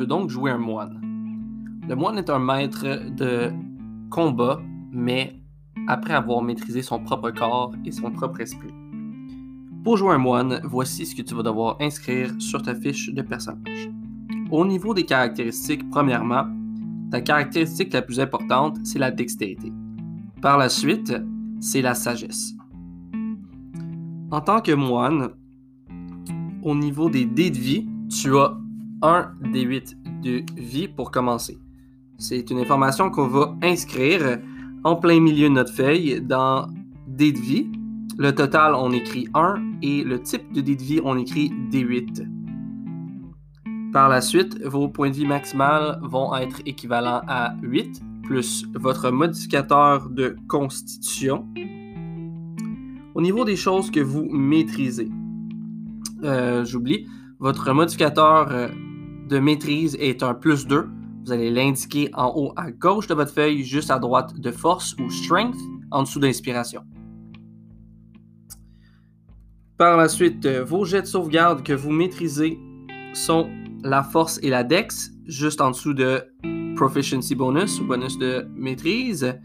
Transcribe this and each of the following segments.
veux donc jouer un moine. Le moine est un maître de combat, mais après avoir maîtrisé son propre corps et son propre esprit. Pour jouer un moine, voici ce que tu vas devoir inscrire sur ta fiche de personnage. Au niveau des caractéristiques, premièrement, ta caractéristique la plus importante, c'est la dextérité. Par la suite, c'est la sagesse. En tant que moine, au niveau des dés de vie, tu as un des 8 de vie pour commencer. C'est une information qu'on va inscrire en plein milieu de notre feuille dans dés de vie. Le total, on écrit 1 et le type de dés de vie, on écrit D8. Par la suite, vos points de vie maximal vont être équivalents à 8 plus votre modificateur de constitution. Au niveau des choses que vous maîtrisez, euh, j'oublie, votre modificateur euh, de maîtrise est un plus 2 vous allez l'indiquer en haut à gauche de votre feuille, juste à droite de force ou strength, en dessous d'inspiration. Par la suite, euh, vos jets de sauvegarde que vous maîtrisez sont la force et la dex, juste en dessous de proficiency bonus ou bonus de maîtrise.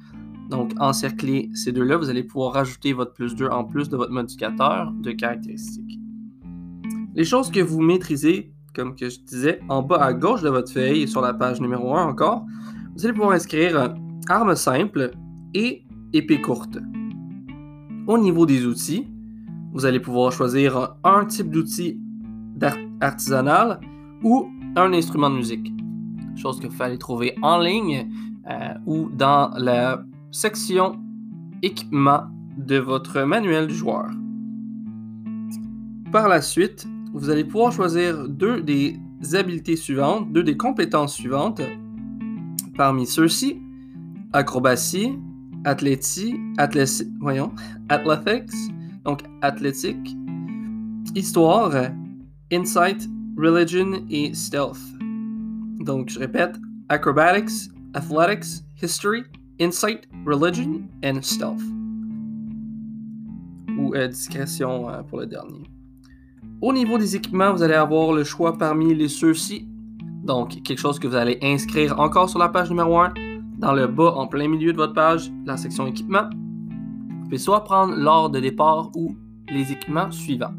Donc, encercler ces deux-là, vous allez pouvoir rajouter votre plus 2 en plus de votre modificateur de caractéristiques. Les choses que vous maîtrisez comme que je disais, en bas à gauche de votre feuille, sur la page numéro 1 encore, vous allez pouvoir inscrire euh, arme simple et épée courte. Au niveau des outils, vous allez pouvoir choisir un type d'outil artisanal ou un instrument de musique. Chose que vous allez trouver en ligne euh, ou dans la section équipement de votre manuel du joueur. Par la suite, vous allez pouvoir choisir deux des habiletés suivantes, deux des compétences suivantes. Parmi ceux-ci, acrobatie, athlétie, voyons, athletics, donc athlétique, histoire, insight, religion et stealth. Donc, je répète, acrobatics, athletics, history, insight, religion and stealth. Ou euh, discrétion euh, pour le dernier. Au niveau des équipements, vous allez avoir le choix parmi les ceux-ci. Donc, quelque chose que vous allez inscrire encore sur la page numéro 1. Dans le bas, en plein milieu de votre page, la section équipement. Vous pouvez soit prendre l'ordre de départ ou les équipements suivants.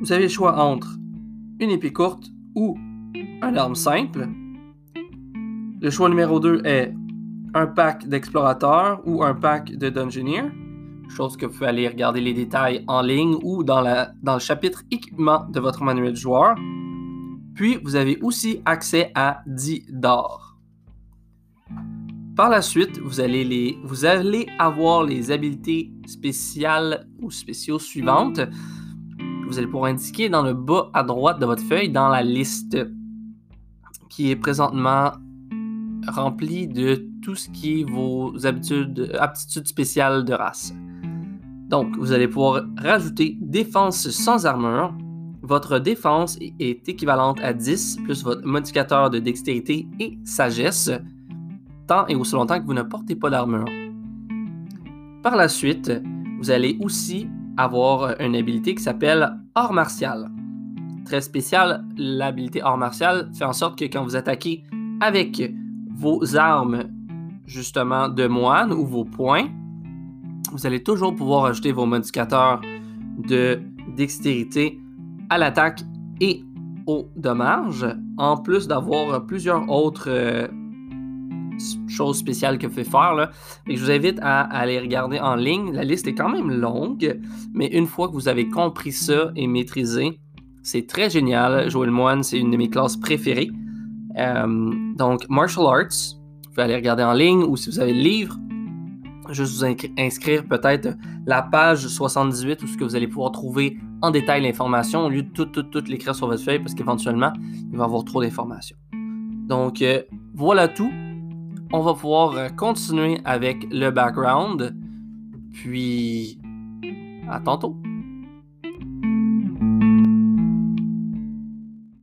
Vous avez le choix entre une épée courte ou une arme simple. Le choix numéro 2 est un pack d'explorateur ou un pack de dungeoneer chose que vous pouvez aller regarder les détails en ligne ou dans, dans le chapitre équipement de votre manuel de joueur. Puis, vous avez aussi accès à 10 d'or. Par la suite, vous allez, les, vous allez avoir les habiletés spéciales ou spéciaux suivantes. Vous allez pouvoir indiquer dans le bas à droite de votre feuille, dans la liste qui est présentement remplie de tout ce qui est vos habitudes, aptitudes spéciales de race. Donc, vous allez pouvoir rajouter défense sans armure. Votre défense est équivalente à 10 plus votre modificateur de dextérité et sagesse, tant et aussi longtemps que vous ne portez pas d'armure. Par la suite, vous allez aussi avoir une habilité qui s'appelle Or martial. Très spécial, l'habilité Or martial fait en sorte que quand vous attaquez avec vos armes justement de moine ou vos poings, vous allez toujours pouvoir ajouter vos modificateurs de dextérité à l'attaque et au dommage, en plus d'avoir plusieurs autres euh, choses spéciales que vous pouvez faire. Et je vous invite à, aller regarder en ligne. La liste est quand même longue, mais une fois que vous avez compris ça et maîtrisé, c'est très génial. Le moine, c'est une de mes classes préférées. Euh, donc, martial arts, vous pouvez aller regarder en ligne ou si vous avez le livre, juste vous inscrire peut-être la page 78 où ce que vous allez pouvoir trouver en détail l'information au lieu de tout, tout, tout l'écrire sur votre feuille parce qu'éventuellement, il va y avoir trop d'informations. Donc, euh, voilà tout. On va pouvoir euh, continuer avec le background. Puis, à tantôt.